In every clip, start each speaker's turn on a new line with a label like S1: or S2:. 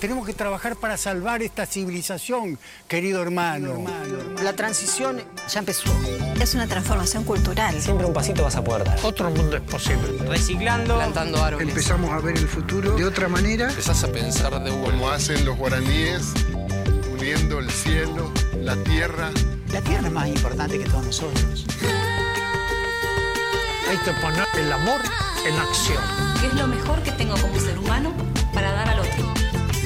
S1: Tenemos que trabajar para salvar esta civilización, querido hermano.
S2: La transición ya empezó. Es una transformación cultural.
S3: Siempre un pasito vas a poder dar.
S4: Otro mundo es posible.
S3: Reciclando, plantando árboles.
S5: Empezamos a ver el futuro de otra manera.
S6: Empezás a pensar de
S7: Como hacen los guaraníes, uniendo el cielo, la tierra.
S2: La tierra es más importante que todos nosotros.
S4: Hay que poner el amor en acción.
S8: ¿Qué es lo mejor que tengo como ser humano para dar al otro?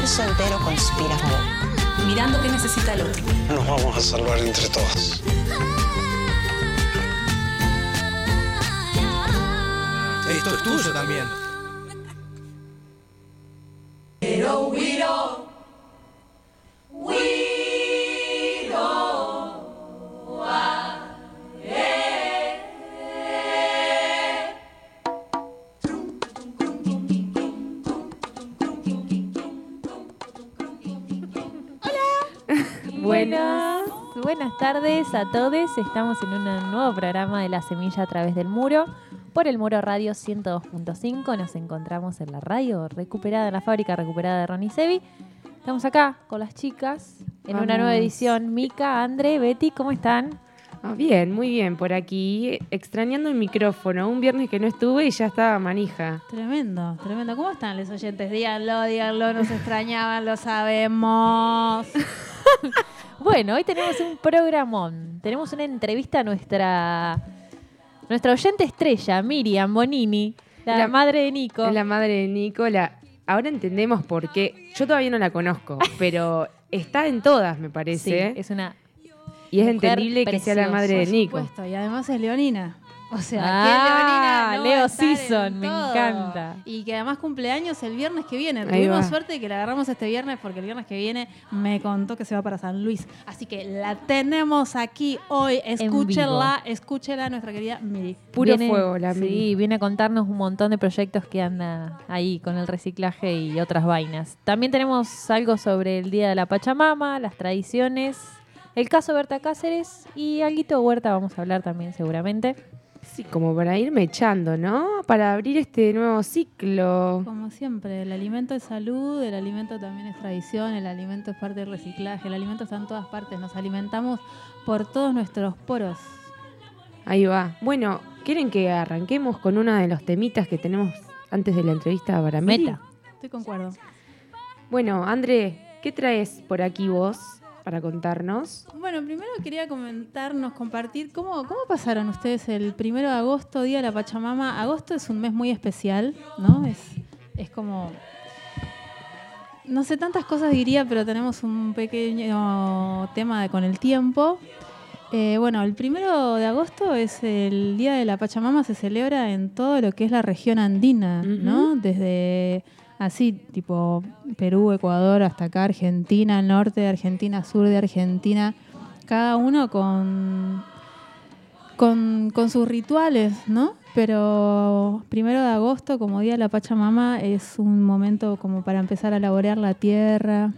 S9: universo entero conspira a favor.
S8: Mirando qué necesita el otro.
S7: Nos vamos a salvar entre todos.
S10: Esto es tuyo también.
S11: Tardes a todos. Estamos en un nuevo programa de La Semilla a través del muro. Por el Muro Radio 102.5 nos encontramos en la radio recuperada, en la fábrica recuperada de Ronnie Sevi. Estamos acá con las chicas en una nueva edición. Mica, André, Betty, ¿cómo están?
S12: Ah, bien, muy bien, por aquí, extrañando el micrófono. Un viernes que no estuve y ya estaba manija.
S13: Tremendo, tremendo. ¿Cómo están los oyentes? Díganlo, díganlo, nos extrañaban, lo sabemos.
S11: Bueno, hoy tenemos un programón. Tenemos una entrevista a nuestra, nuestra oyente estrella, Miriam Bonini, la,
S12: La-
S11: madre de Nico.
S12: Es la madre de Nico. la- Ahora entendemos por qué. Yo todavía no la conozco, pero está en todas, me
S11: Sí,
S12: parece.
S11: es una
S12: y es entendible que sea la madre de
S13: Por
S12: Nico.
S13: supuesto, y además es leonina. O sea,
S11: Ah,
S13: ¿quién leonina no va
S11: Leo
S13: en
S11: Season, me
S13: todo?
S11: encanta.
S13: Y que además cumpleaños el viernes que viene.
S12: Ahí
S13: Tuvimos
S12: va.
S13: suerte de que la agarramos este viernes porque el viernes que viene me contó que se va para San Luis. Así que la tenemos aquí hoy. Escúchenla, escúchenla nuestra querida Miri.
S12: Puro fuego, la
S11: Sí,
S12: Miri.
S11: viene a contarnos un montón de proyectos que anda ahí con el reciclaje y otras vainas. También tenemos algo sobre el Día de la Pachamama, las tradiciones, el caso Berta Cáceres y alguito de Huerta vamos a hablar también seguramente.
S12: Sí, como para irme echando, ¿no? Para abrir este nuevo ciclo.
S13: Como siempre, el alimento es salud, el alimento también es tradición, el alimento es parte del reciclaje, el alimento está en todas partes, nos alimentamos por todos nuestros poros.
S12: Ahí va. Bueno, ¿quieren que arranquemos con uno de los temitas que tenemos antes de la entrevista para Miri?
S11: Meta.
S13: Estoy concuerdo.
S12: Bueno, André, ¿qué traes por aquí vos para contarnos?
S13: Bueno, primero quería comentarnos, compartir cómo, cómo pasaron ustedes el primero de agosto, Día de la Pachamama. Agosto es un mes muy especial, ¿no? Es, es como. No sé tantas cosas diría, pero tenemos un pequeño tema de, con el tiempo. Eh, bueno, el primero de agosto es el Día de la Pachamama, se celebra en todo lo que es la región andina, ¿no? Desde así, tipo Perú, Ecuador, hasta acá, Argentina, norte de Argentina, sur de Argentina, cada uno con, con, con sus rituales, ¿no? Pero primero de agosto, como Día de la Pachamama, es un momento como para empezar a laborear la tierra,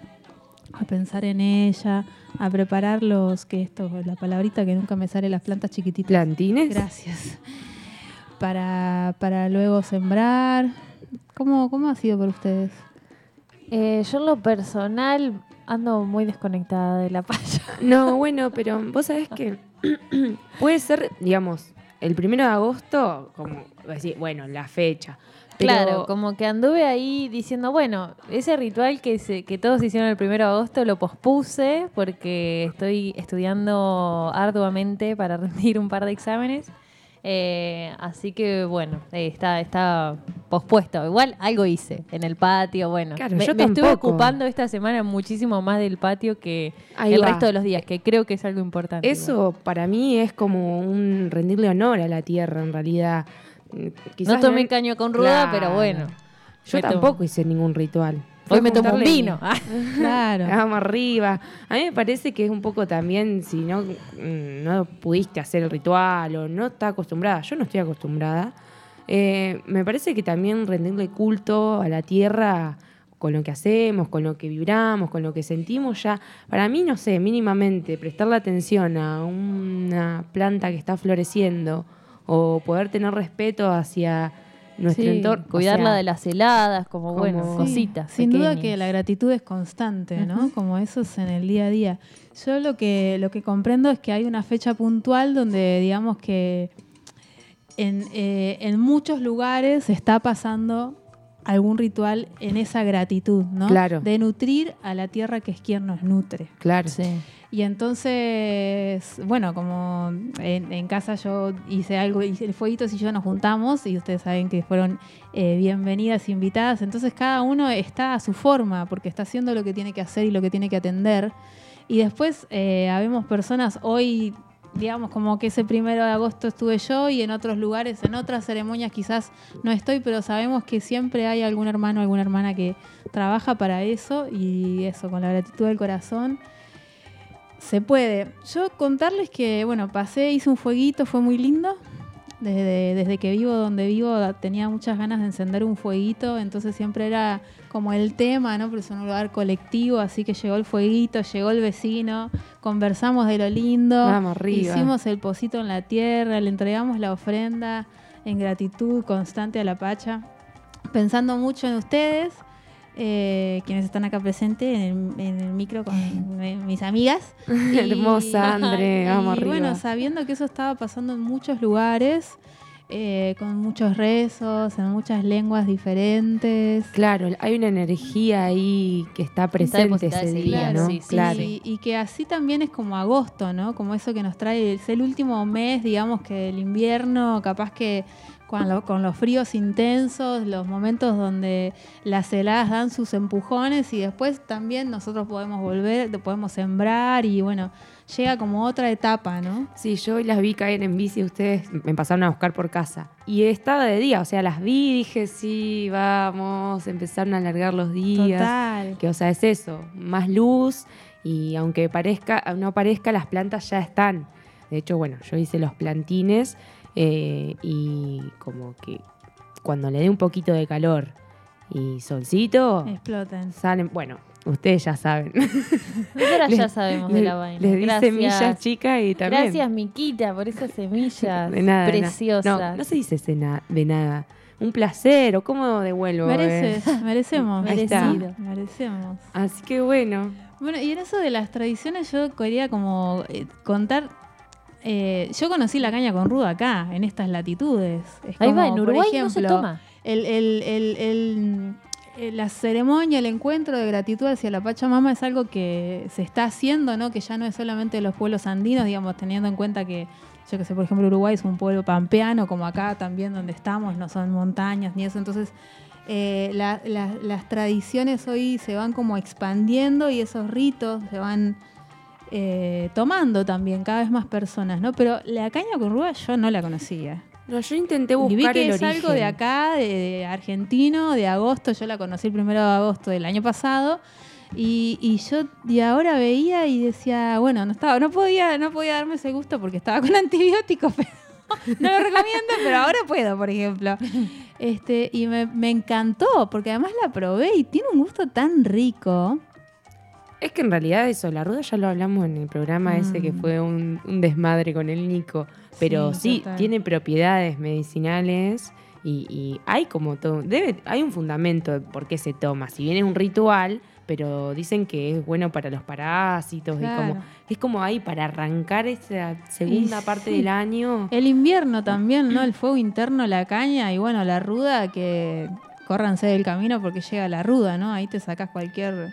S13: a pensar en ella, a preparar los, que esto, la palabrita que nunca me sale, las plantas chiquititas.
S12: ¿Plantines?
S13: Gracias. Para, para luego sembrar. ¿Cómo, ¿Cómo ha sido por ustedes?
S11: Eh, yo en lo personal ando muy desconectada de la paya.
S12: No, bueno, pero vos sabés que puede ser, digamos, el primero de agosto, como decir, bueno, la fecha. Pero
S11: Claro, como que anduve ahí diciendo, bueno, ese ritual que, se, que todos hicieron el primero de agosto lo pospuse porque estoy estudiando arduamente para rendir un par de exámenes. Eh, así que bueno, eh, está, está pospuesto. Igual algo hice en el patio. Bueno,
S12: Claro,
S11: me,
S12: yo
S11: me estuve ocupando esta semana muchísimo más del patio que
S12: Ahí
S11: el
S12: va.
S11: resto de los días, que creo que es algo importante.
S12: Eso para mí es como un rendirle honor a la tierra, en realidad. Mm,
S11: No tomé caño con ruda, pero bueno.
S12: Yo tampoco hice ningún ritual.
S11: Hoy me tomo un vino. Ah.
S13: Claro.
S12: Vamos arriba. A mí me parece que es un poco también, si no, mm, no pudiste hacer el ritual o no está acostumbrada, yo no estoy acostumbrada, eh, me parece que también rendirle culto a la tierra con lo que hacemos, con lo que vibramos, con lo que sentimos ya, para mí, no sé, mínimamente prestarle atención a una planta que está floreciendo o poder tener respeto hacia nuestro
S11: Sí,
S12: entorno. o
S11: cuidarla
S12: sea,
S11: de las heladas, como,
S12: como-
S11: bueno,
S12: Sí,
S11: cositas.
S13: Sin duda que la gratitud es constante, ¿no? Como eso es en el día a día. Yo lo que, lo que comprendo es que hay una fecha puntual donde digamos que en, eh, en muchos lugares está pasando algún ritual en esa gratitud, ¿no?
S12: Claro.
S13: De nutrir a la tierra que es quien nos nutre.
S12: Claro.
S13: Y entonces, bueno, como en, en casa yo hice algo, hice el fueguitos y yo nos juntamos y ustedes saben que fueron eh, bienvenidas, invitadas. Entonces cada uno está a su forma porque está haciendo lo que tiene que hacer y lo que tiene que atender. Y después eh, habemos personas hoy, digamos, como que ese primero de agosto estuve yo y en otros lugares, en otras ceremonias quizás no estoy, pero sabemos que siempre hay algún hermano, alguna hermana que trabaja para eso y eso, con la gratitud del corazón. Se puede. Yo contarles que, bueno, pasé, hice un fueguito, fue muy lindo. Desde, desde que vivo donde vivo tenía muchas ganas de encender un fueguito, entonces siempre era como el tema, ¿no? Pero es un lugar colectivo, así que llegó el fueguito, llegó el vecino, conversamos de lo lindo,
S12: Vamos arriba.
S13: hicimos el pocito en la tierra, le entregamos la ofrenda en gratitud constante a la Pacha, pensando mucho en ustedes, eh, quienes están acá presentes en el, en el micro con mi- mis amigas.
S12: Hermosa, André, vamos
S13: y bueno, sabiendo que eso estaba pasando en muchos lugares, eh, con muchos rezos, en muchas lenguas diferentes.
S12: Claro, hay una energía ahí que está presente ese día, ¿no?
S11: sí,
S12: claro.
S13: Y, y que así también es como agosto, ¿no? Como eso que nos trae, es el último mes, digamos, que el invierno, capaz que con los fríos intensos, los momentos donde las heladas dan sus empujones y después también nosotros podemos volver, podemos sembrar y bueno, llega como otra etapa, ¿no?
S12: Sí, yo hoy las vi caer en bici, ustedes me pasaron a buscar por casa. Y estaba de día, o sea, las vi y dije, sí, vamos, empezaron a alargar los días.
S13: Total.
S12: Que, o sea, es eso, más luz y aunque parezca, no parezca, las plantas ya están. De hecho, bueno, yo hice los plantines eh, y como que cuando le dé un poquito de calor y solcito,
S13: Explotan.
S12: salen, bueno, ustedes ya saben.
S11: Nosotras ya sabemos de la vaina.
S12: Les di
S11: Gracias.
S12: semillas chicas y también.
S11: Gracias, Miquita, por esas semillas
S12: De nada. de nada.
S11: preciosas.
S12: No, no se dice de na- de nada. Un placer, o cómo devuelvo.
S13: Mereces,
S12: eh?
S13: merecemos.
S12: Ahí está.
S13: Merecido. Merecemos.
S12: Así que bueno.
S13: Bueno, y en eso de las tradiciones yo quería como eh, contar. Eh, yo conocí la caña con ruda acá, en estas latitudes. Es
S11: Ahí va, en Uruguay no se
S13: ejemplo,
S11: toma.
S13: El, el- el- la ceremonia, el encuentro de gratitud hacia la Pachamama es algo que se está haciendo, ¿no? Que ya no es solamente los pueblos andinos, digamos, teniendo en cuenta que, yo que sé, por ejemplo, Uruguay es un pueblo pampeano, como acá también donde estamos, no son montañas ni eso. Entonces, eh, la- la- las tradiciones hoy se van como expandiendo y esos ritos se van eh, tomando también cada vez más personas, ¿no? Pero la caña con ruda yo no la conocía.
S12: No, yo intenté
S13: Y
S12: buscar
S13: vi que
S12: el
S13: es
S12: origen.
S13: algo de acá, de, de argentino, de agosto. Yo la conocí el primero de agosto del año pasado. Y, y yo y ahora veía y decía, bueno, no estaba, no podía, no podía darme ese gusto porque estaba con antibióticos, pero no lo recomiendo, pero ahora puedo, por ejemplo. Este, y me, me encantó, porque además la probé y tiene un gusto tan rico.
S12: Es que en realidad eso, la ruda ya lo hablamos en el programa ese que
S13: Mm.
S12: fue un, un desmadre con el Nico. Pero
S13: Sí,
S12: tiene propiedades medicinales y, y hay como todo. Debe, hay un fundamento de por qué se toma. Si bien es un ritual, pero dicen que es bueno para los parásitos. y como, es como ahí para arrancar esa segunda
S13: Y
S12: parte
S13: sí.
S12: del año.
S13: El invierno también, ¿no? El fuego interno, la caña y bueno, la ruda que córranse del camino porque llega la ruda, ¿no? Ahí te sacas cualquier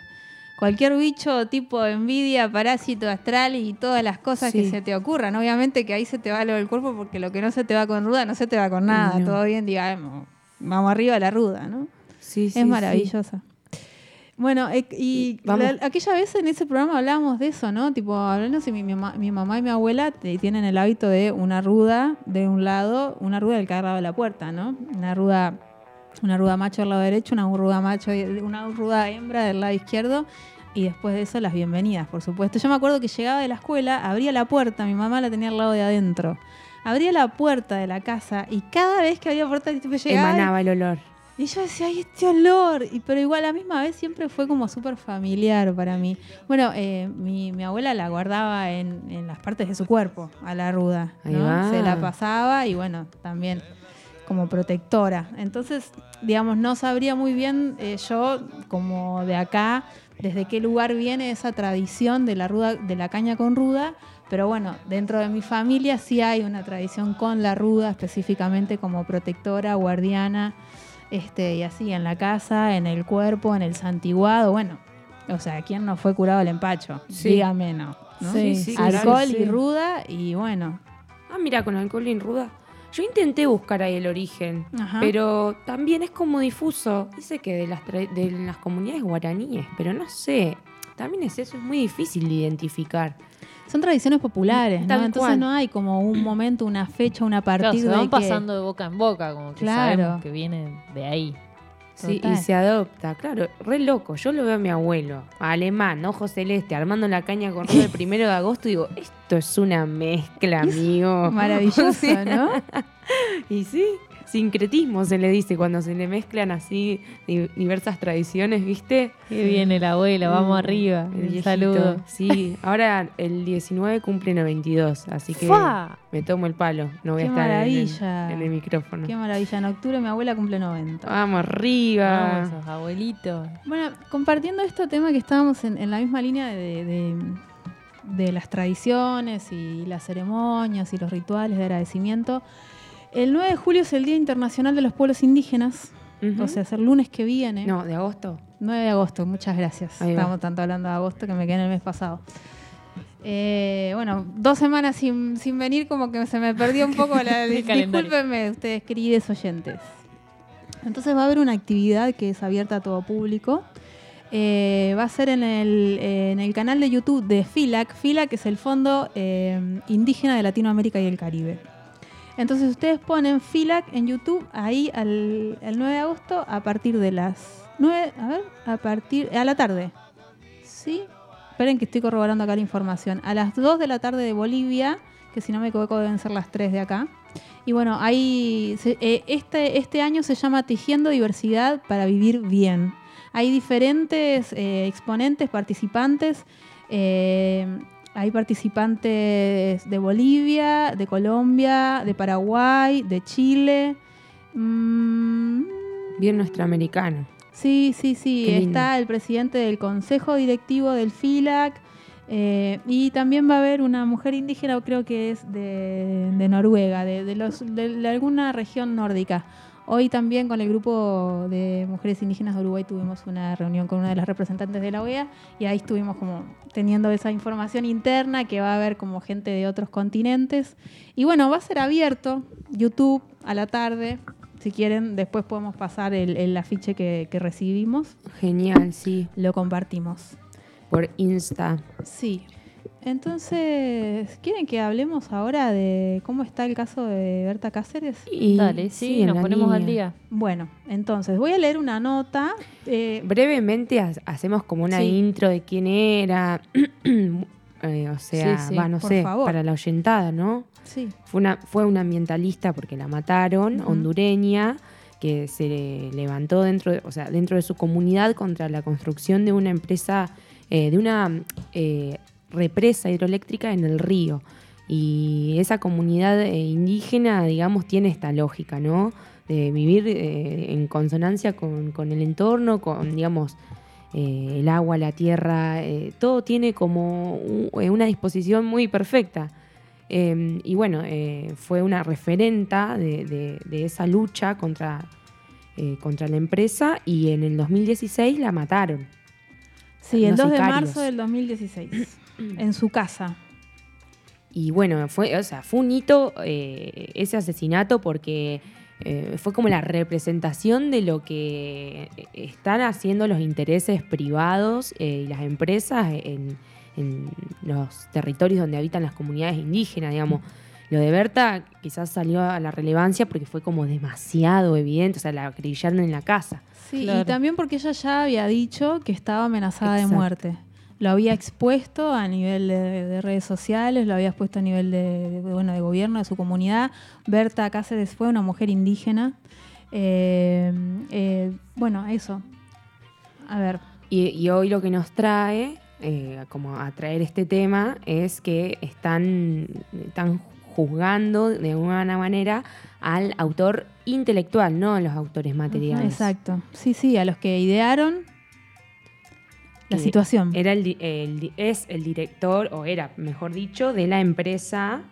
S13: cualquier bicho tipo envidia, parásito astral y todas las cosas que se te ocurran. Obviamente que ahí se te va lo del cuerpo porque lo que no se te va con ruda no se te va con nada.
S12: No.
S13: Todo bien, digamos, vamos arriba de la ruda, ¿no?
S12: Sí, sí,
S13: es maravillosa. Bueno, eh, y la- aquella vez en ese programa hablábamos de eso, ¿no? Tipo, hablando si mi, mamá, mi mamá y mi abuela tienen el hábito de una ruda de un lado, una ruda del que de la puerta, ¿no? Una ruda, una ruda macho del lado derecho, una ruda macho, una ruda hembra del lado izquierdo. Y después de eso, las bienvenidas, por supuesto. Yo me acuerdo que llegaba de la escuela, abría la puerta, mi mamá la tenía al lado de adentro. Abría la puerta de la casa y cada vez que la puerta, tipo, llegaba. y-
S12: Emanaba el olor.
S13: y yo decía, ay, este olor. Y, pero igual a la misma vez siempre fue como súper familiar para mí. Bueno, eh, mi, mi abuela la guardaba en, en las partes de su cuerpo, a la ruda. ¿no? Se la pasaba y bueno, también como protectora. Entonces, digamos, no sabría muy bien eh, yo, como de acá, desde qué lugar viene esa tradición de la ruda, de la caña con ruda. Pero bueno, dentro de mi familia sí hay una tradición con la ruda, específicamente como protectora, guardiana, este, y así en la casa, en el cuerpo, en el santiguado, bueno. O sea, ¿quién no fue curado el empacho?
S12: Sí.
S13: Dígame no. ¿no?
S12: Sí, sí,
S13: Alcohol
S12: claro,
S13: y ruda y bueno.
S12: Ah, mira, con alcohol y ruda. Yo intenté buscar ahí el origen,
S13: Ajá.
S12: pero también es como difuso. Dice que de las, tra- de las comunidades guaraníes, pero no sé. También es eso, es muy difícil de identificar.
S13: Son tradiciones populares, Entonces
S12: cual.
S13: no hay como un momento, una fecha, una
S11: Claro,
S13: partida
S11: se van
S13: de que-
S11: pasando de boca en boca, como que
S13: Claro.
S11: sabemos que viene de ahí.
S12: Sí,
S13: Total.
S12: y se adopta, claro, re loco. Yo lo veo a mi abuelo, alemán, ojo celeste, armando la caña con el primero de agosto y digo, esto es una mezcla, amigo.
S13: Maravilloso, ¿no?
S12: Y sí, sincretismo se le dice cuando se le mezclan así di- diversas tradiciones, ¿viste?
S11: Que viene el abuelo, vamos
S12: Mm,
S11: arriba.
S12: el
S11: saludo.
S12: Sí, ahora el 19 cumple 92, así que
S11: ¡Fua!
S12: me tomo el palo. No voy
S13: Qué
S12: a estar en el-
S13: maravilla.
S12: En, el, micrófono.
S13: Qué maravilla. En octubre mi abuela cumple 90.
S12: Vamos arriba.
S11: Vamos, esos abuelitos.
S13: Bueno, compartiendo este tema que estábamos en, en la misma línea de, de- de las tradiciones y las ceremonias y los rituales de agradecimiento, el 9 de julio es el Día Internacional de los Pueblos Indígenas, o sea, es el lunes que viene.
S12: No, de agosto.
S13: 9 de agosto, muchas gracias. Estamos tanto hablando de agosto que me quedé en el mes pasado. Eh, bueno, dos semanas sin, sin venir, como que se me perdió un poco la. Discúlpenme, ustedes, queridos oyentes. Entonces va a haber una actividad que es abierta a todo público. Eh, va a ser en el, en el canal de YouTube de FILAC. FILAC es el Fondo eh, Indígena de Latinoamérica y el Caribe. Entonces ustedes ponen FILAC en YouTube ahí el 9 de agosto a partir de las 9, a ver, a partir, a la tarde. ¿Sí? Esperen que estoy corroborando acá la información. A las 2 de la tarde de Bolivia, que si no me equivoco deben ser las 3 de acá. Y bueno, ahí eh, este, este año se llama Tejiendo Diversidad para Vivir Bien. Hay diferentes eh, exponentes, participantes. eh, hay participantes de Bolivia, de Colombia, de Paraguay, de Chile. Mm,
S12: Bien nuestro americano.
S13: Sí, sí, sí.
S12: Qué lindo.
S13: Está el presidente del consejo directivo del FILAC. eh, y también va a haber una mujer indígena, creo que es de, de Noruega, de, de los, de alguna región nórdica. Hoy también con el grupo de mujeres indígenas de Uruguay tuvimos una reunión con una de las representantes de la OEA y ahí estuvimos como teniendo esa información interna que va a haber como gente de otros continentes. Y bueno, va a ser abierto YouTube a la tarde. Si quieren, después podemos pasar el, el afiche que, que recibimos.
S12: Genial, sí.
S13: Lo compartimos.
S12: Por Insta.
S13: Sí. Entonces, ¿quieren que hablemos ahora de cómo está el caso de Berta Cáceres?
S12: Y-
S11: Dale, sí,
S12: en
S11: nos ponemos al día.
S13: Bueno, entonces voy a leer una nota. eh,
S12: Brevemente ha- hacemos como una
S13: Sí.
S12: intro de quién era. Eh, o sea,
S13: Sí, sí,
S12: va, no
S13: por
S12: sé,
S13: favor.
S12: para la oyentada, ¿no?
S13: sí.
S12: Fue una, fue una ambientalista porque la mataron, hondureña, que se levantó dentro de, o sea, dentro de su comunidad contra la construcción de una empresa, eh, de una eh, represa hidroeléctrica en el río. Y esa comunidad eh, indígena, digamos, tiene esta lógica, ¿no? De vivir eh, en consonancia con, con el entorno, con, digamos, eh, el agua, la tierra, eh, todo tiene como una disposición muy perfecta. Eh, y bueno, fue una referenta de, de- de esa lucha contra, contra la empresa y en el 2016 la mataron.
S13: Sí, el
S12: unos
S13: 2 de marzo del 2016, en su casa.
S12: Y bueno, fue, o sea, fue un hito eh, ese asesinato porque eh, fue como la representación de lo que están haciendo los intereses privados eh, y las empresas en, en los territorios donde habitan las comunidades indígenas, digamos. Lo de Berta quizás salió a la relevancia porque fue como demasiado evidente, o sea, la acribillaron en la casa.
S13: Sí,
S11: Claro.
S13: y también porque ella ya había dicho que estaba amenazada
S12: Exacto.
S13: de muerte. Lo había expuesto a nivel de, de redes sociales, lo había expuesto a nivel de, de, bueno, de gobierno de su comunidad. Berta Cáceres fue una mujer indígena. Eh, eh, bueno, eso. A ver.
S12: Y, y hoy lo que nos trae, eh, como a traer este tema, es que están, están juzgando de alguna manera al autor intelectual, no a los autores materiales.
S13: Exacto. Sí, sí, a los que idearon la situación.
S12: Era el, es el director, o era, mejor dicho, de la empresa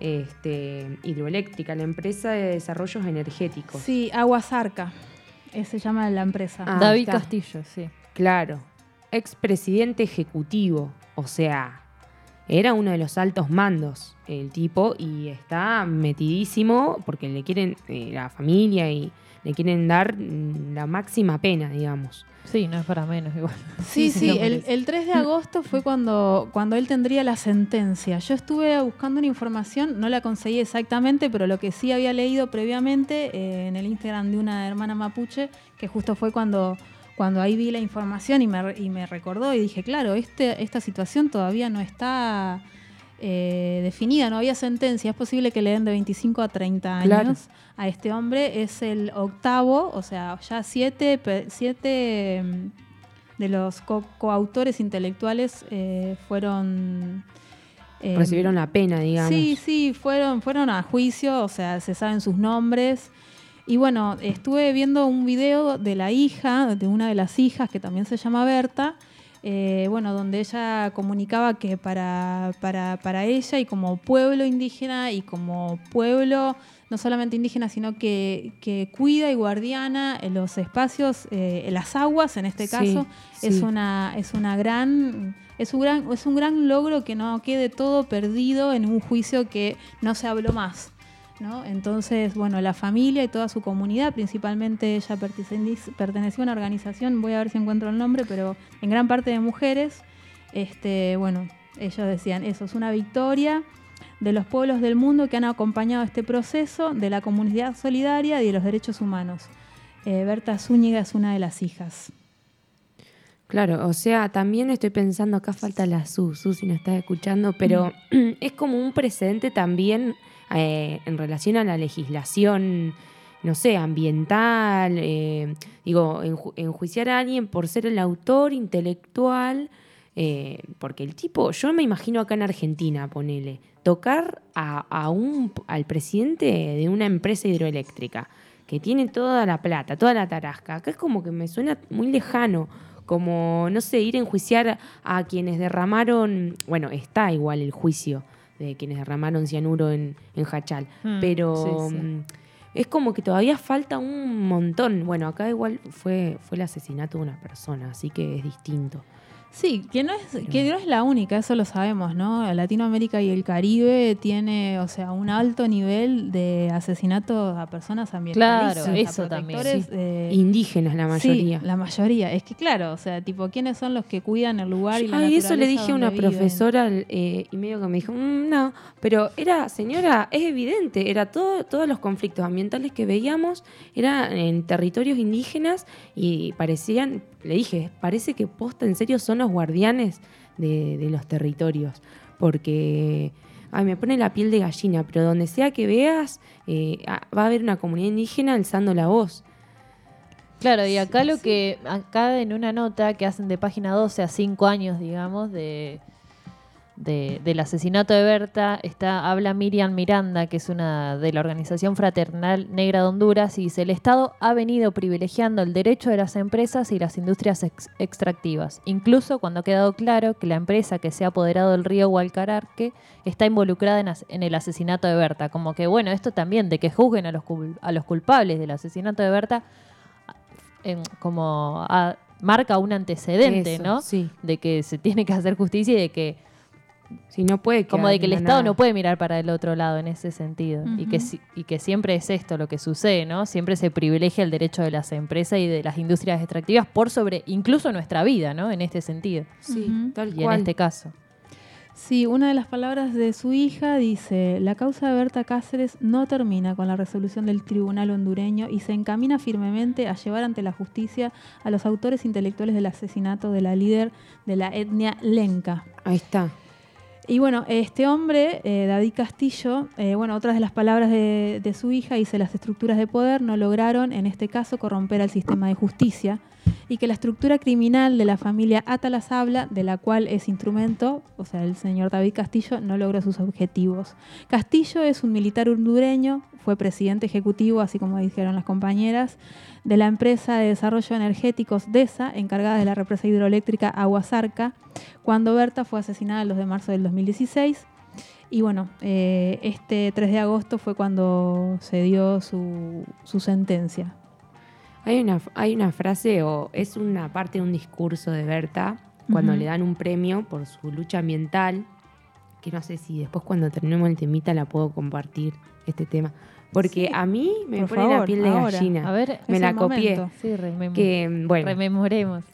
S12: este, hidroeléctrica, la empresa de desarrollos energéticos.
S13: Sí, Aguasarca. eh, se llama la empresa.
S12: Ah,
S11: David
S12: está.
S11: Castillo, sí.
S12: Claro. Expresidente ejecutivo. O sea, era uno de los altos mandos el tipo y está metidísimo porque le quieren, eh, la familia y le quieren dar mm, la máxima pena, digamos.
S11: Sí, no es para menos igual.
S13: Sí, sí, el 3 de agosto fue cuando, cuando él tendría la sentencia. Yo estuve buscando una información, no la conseguí exactamente, pero lo que sí había leído previamente eh, en el Instagram de una hermana mapuche, que justo fue cuando, cuando ahí vi la información y me, y me recordó y dije, claro, este, esta situación todavía no está eh, definida, no había sentencia. Es posible que le den de 25 a 30 años
S12: Claro.
S13: a este hombre. Es el octavo, o sea, ya siete, siete mm, de los co- coautores intelectuales eh, fueron... eh,
S12: Recibieron la pena, digamos.
S13: Sí, sí, fueron, fueron a juicio, o sea, se saben sus nombres. Y bueno, estuve viendo un video de la hija, de una de las hijas, que también se llama Berta, eh, bueno, donde ella comunicaba que para, para, para ella y como pueblo indígena y como pueblo, no solamente indígena, sino que, que cuida y guardiana en los espacios, eh, las aguas en este
S12: Sí,
S13: caso, es
S12: sí.
S13: una, es una gran, es un gran, es un gran logro que no quede todo perdido en un juicio que no se habló más. ¿No? Entonces, bueno, la familia y toda su comunidad, principalmente ella pertenec- pertenecía a una organización, voy a ver si encuentro el nombre, pero en gran parte de mujeres, este, bueno, ellos decían, eso es una victoria de los pueblos del mundo que han acompañado este proceso, de la comunidad solidaria y de los derechos humanos. Eh, Berta Zúñiga es una de las hijas.
S12: Claro, o sea, también estoy pensando, acá falta la Su, Su si no estás escuchando, pero es como un precedente también eh, en relación a la legislación, no sé, ambiental, eh, digo, enju- enjuiciar a alguien por ser el autor intelectual, eh, porque el tipo, yo me imagino acá en Argentina, ponele, tocar a, un, al presidente de una empresa hidroeléctrica que tiene toda la plata, toda la tarasca, acá es como que me suena muy lejano como, no sé, ir a enjuiciar a quienes derramaron, bueno, está igual el juicio de quienes derramaron cianuro en, en Hachal,
S11: Mm,
S12: pero
S11: sí, sí.
S12: mm, es como que todavía falta un montón. Bueno, acá igual fue, fue el asesinato de una persona, así que es distinto.
S13: Sí, que no, es, que no es la única, eso lo sabemos, ¿no? Latinoamérica y el Caribe tiene, o sea, un alto nivel de asesinatos a personas ambientalistas.
S11: Claro, eso también, sí.
S13: eh,
S12: Indígenas la mayoría.
S13: Sí, la mayoría. Es que claro, o sea, tipo, ¿quiénes son los que cuidan el lugar y la
S12: Ay, eso le dije a una
S13: viven?
S12: profesora eh, y medio que me dijo, "Mm, no, pero era, señora, es evidente, era todo, todos los conflictos ambientales que veíamos eran en territorios indígenas y parecían, le dije, parece que posta en serio son los guardianes de, de los territorios, porque, ay, me pone la piel de gallina, pero donde sea que veas, eh, ah, va a haber una comunidad indígena alzando la voz.
S11: Claro, y acá lo que, acá en una nota que hacen de página 12 a 5 años, digamos, de, de- del asesinato de Berta, está, habla Miriam Miranda, que es una de la Organización Fraternal Negra de Honduras, y dice, el Estado ha venido privilegiando el derecho de las empresas y las industrias ex- extractivas, incluso cuando ha quedado claro que la empresa que se ha apoderado del río Hualcararque está involucrada en, el asesinato de Berta. Como que, bueno, esto también, de que juzguen a los, cul- a los culpables del asesinato de Berta, en- como a- marca un antecedente,
S12: Eso,
S11: ¿no?
S12: sí.
S11: De que se tiene que hacer justicia y de que
S12: Si no puede
S11: como de que el Estado
S12: nada.
S11: no puede mirar para el otro lado en ese sentido y que y siempre es esto lo que sucede, ¿no? Siempre se privilegia el derecho de las empresas y de las industrias extractivas por sobre incluso nuestra vida, ¿no? En este sentido.
S12: Sí, tal
S11: Y en este caso.
S13: Sí, una de las palabras de su hija dice, la causa de Berta Cáceres no termina con la resolución del tribunal hondureño y se encamina firmemente a llevar ante la justicia a los autores intelectuales del asesinato de la líder de la etnia Lenca.
S12: Ahí está.
S13: Y bueno, este hombre, eh, David Castillo, eh, bueno, otras de las palabras de, su hija, dice, las estructuras de poder no lograron, en este caso, corromper al sistema de justicia y que la estructura criminal de la familia Atalas habla, de la cual es instrumento, o sea, el señor David Castillo, no logró sus objetivos. Castillo es un militar hondureño, fue presidente ejecutivo, así como dijeron las compañeras, de la empresa de desarrollo energéticos DESA, encargada de la represa hidroeléctrica Aguasarca, cuando Berta fue asesinada el 2 de marzo del 2016. Y bueno, eh, este 3 de agosto fue cuando se dio su, su sentencia.
S12: Hay una, hay una frase, o es una parte de un discurso de Berta, cuando le dan un premio por su lucha ambiental, que no sé si después cuando terminemos el temita la puedo compartir, este tema. Porque
S13: Sí,
S12: a mí me
S13: por
S12: pone la piel de
S13: ahora.
S12: gallina.
S11: A ver,
S12: me la copié.
S11: Sí,
S12: Que, bueno,
S11: rememoremos.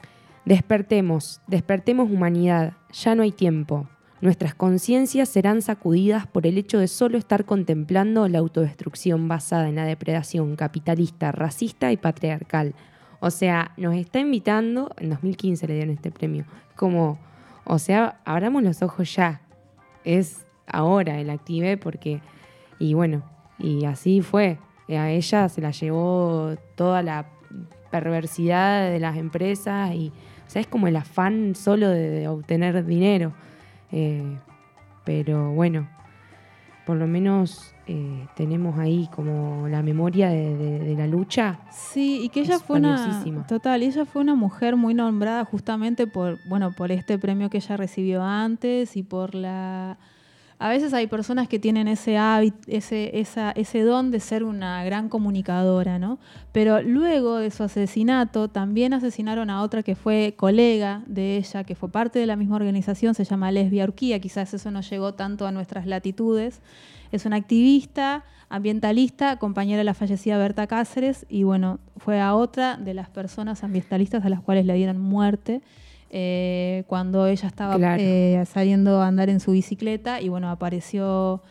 S12: Despertemos, despertemos humanidad, ya no hay tiempo. Nuestras conciencias serán sacudidas por el hecho de solo estar contemplando la autodestrucción basada en la depredación capitalista, racista y patriarcal. O sea, nos está invitando, en 2015 le dieron este premio, como, o sea, abramos los ojos ya. Es ahora el active porque, y bueno, y así fue. A ella se la llevó toda la perversidad de las empresas y, o sea, es como el afán solo de, de obtener dinero. Eh, pero bueno, por lo menos eh, tenemos ahí como la memoria de, de- de la lucha.
S13: Sí, y que ella
S12: Es
S13: fue una total, ella fue una mujer muy nombrada justamente por, bueno, por este premio que ella recibió antes y por la a veces hay personas que tienen ese hábito, ese, esa, ese don de ser una gran comunicadora, ¿no? Pero luego de su asesinato, también asesinaron a otra que fue colega de ella, que fue parte de la misma organización, se llama Lesbia Urquía, quizás eso no llegó tanto a nuestras latitudes. Es una activista ambientalista, compañera de la fallecida Berta Cáceres, y bueno, fue a otra de las personas ambientalistas a las cuales le dieron muerte eh, cuando ella estaba
S12: Claro.
S13: eh, saliendo a andar en su bicicleta y bueno, apareció,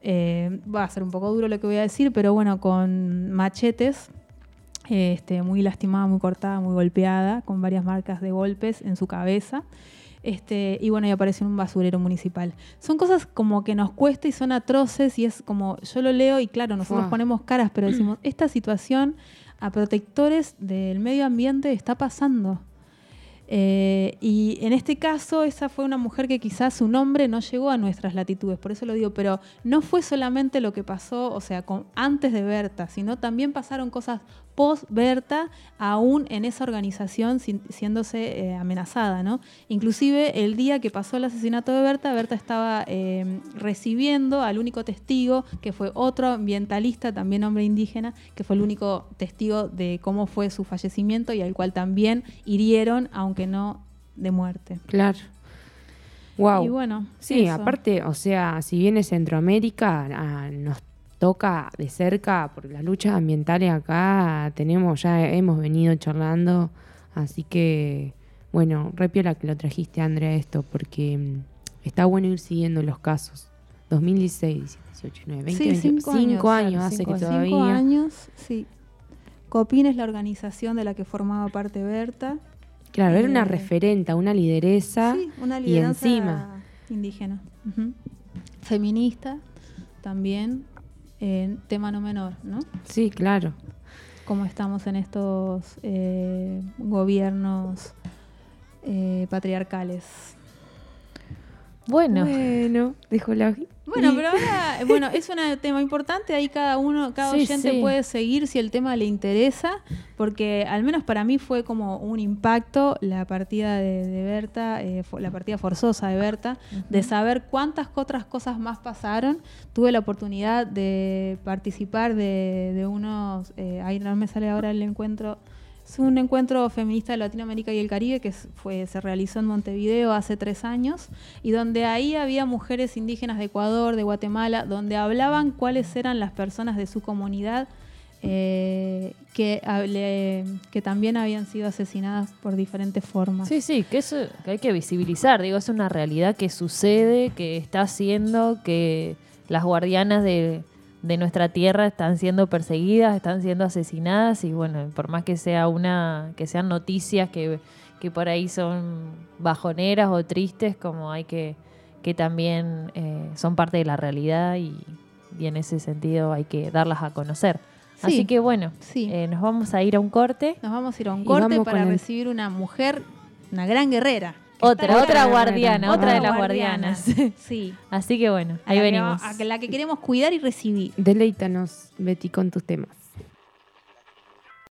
S13: eh, va a ser un poco duro lo que voy a decir, pero bueno, con machetes, este, muy lastimada, muy cortada, muy golpeada, con varias marcas de golpes en su cabeza. Este, y bueno, y apareció en un basurero municipal. Son cosas como que nos cuesta y son atroces y es como, yo lo leo y claro, nosotros ponemos caras, pero decimos, esta situación a protectores del medio ambiente está pasando. Eh, y en este caso, esa fue una mujer que quizás su nombre no llegó a nuestras latitudes, por eso lo digo, pero no fue solamente lo que pasó, o sea, con- antes de Berta, sino también pasaron cosas post-Berta, aún en esa organización siéndose eh, amenazada, ¿no? Inclusive el día que pasó el asesinato de Berta, Berta estaba eh, recibiendo al único testigo, que fue otro ambientalista, también hombre indígena, que fue el único testigo de cómo fue su fallecimiento y al cual también hirieron, aunque no de muerte.
S12: Claro. Wow.
S13: Y bueno,
S12: Sí,
S13: eso.
S12: aparte, o sea, si viene Centroamérica, nos toca de cerca, porque las luchas ambientales acá tenemos, ya hemos venido charlando, así que, bueno, repiola que lo trajiste, Andrea, esto, porque mm, está bueno ir siguiendo los casos. 2016, 18, 19, 20,
S13: Sí,
S12: 20,
S13: cinco años,
S12: años, hace
S13: cinco
S12: que todavía...
S13: Cinco años, sí. COPIN es la organización de la que formaba parte Berta.
S12: Claro, era una
S13: Eh,
S12: referenta, una lideresa
S13: Sí, una
S12: y encima...
S13: indígena. Feminista también, en tema no menor, ¿no?
S12: Sí, claro.
S13: Como estamos en estos eh, gobiernos eh, patriarcales.
S11: Bueno,
S12: Bueno, dejo la...
S13: Bueno, pero ahora, bueno, es un tema importante, ahí cada uno, cada
S11: Sí,
S13: oyente
S11: sí.
S13: puede seguir si el tema le interesa, porque al menos para mí fue como un impacto la partida de, de Berta, eh, la partida forzosa de Berta, de saber cuántas otras cosas más pasaron. Tuve la oportunidad de participar de, de unos, eh, ahí no me sale ahora el encuentro, Es un encuentro feminista de Latinoamérica y el Caribe que fue, se realizó en Montevideo hace tres años y donde ahí había mujeres indígenas de Ecuador, de Guatemala, donde hablaban cuáles eran las personas de su comunidad eh, que, que también habían sido asesinadas por diferentes formas.
S11: Sí, sí, que eso que hay que visibilizar. Digo, es una realidad que sucede, que está haciendo que las guardianas de, de nuestra tierra están siendo perseguidas, están siendo asesinadas y bueno, por más que sea una, que sean noticias que, que por ahí son bajoneras o tristes, como hay que, que también eh, son parte de la realidad y, y en ese sentido hay que darlas a conocer.
S13: Sí.
S11: Así que bueno, eh, nos vamos a ir a un corte.
S13: Nos vamos a ir a un corte para
S11: el-
S13: recibir una mujer, una gran guerrera.
S11: Otra, otra guardiana, otra de las
S13: guardiana.
S11: guardianas.
S13: Sí.
S11: Así que bueno, ahí venimos.
S13: a la que queremos cuidar y recibir.
S12: Deleítanos, Betty, con tus temas.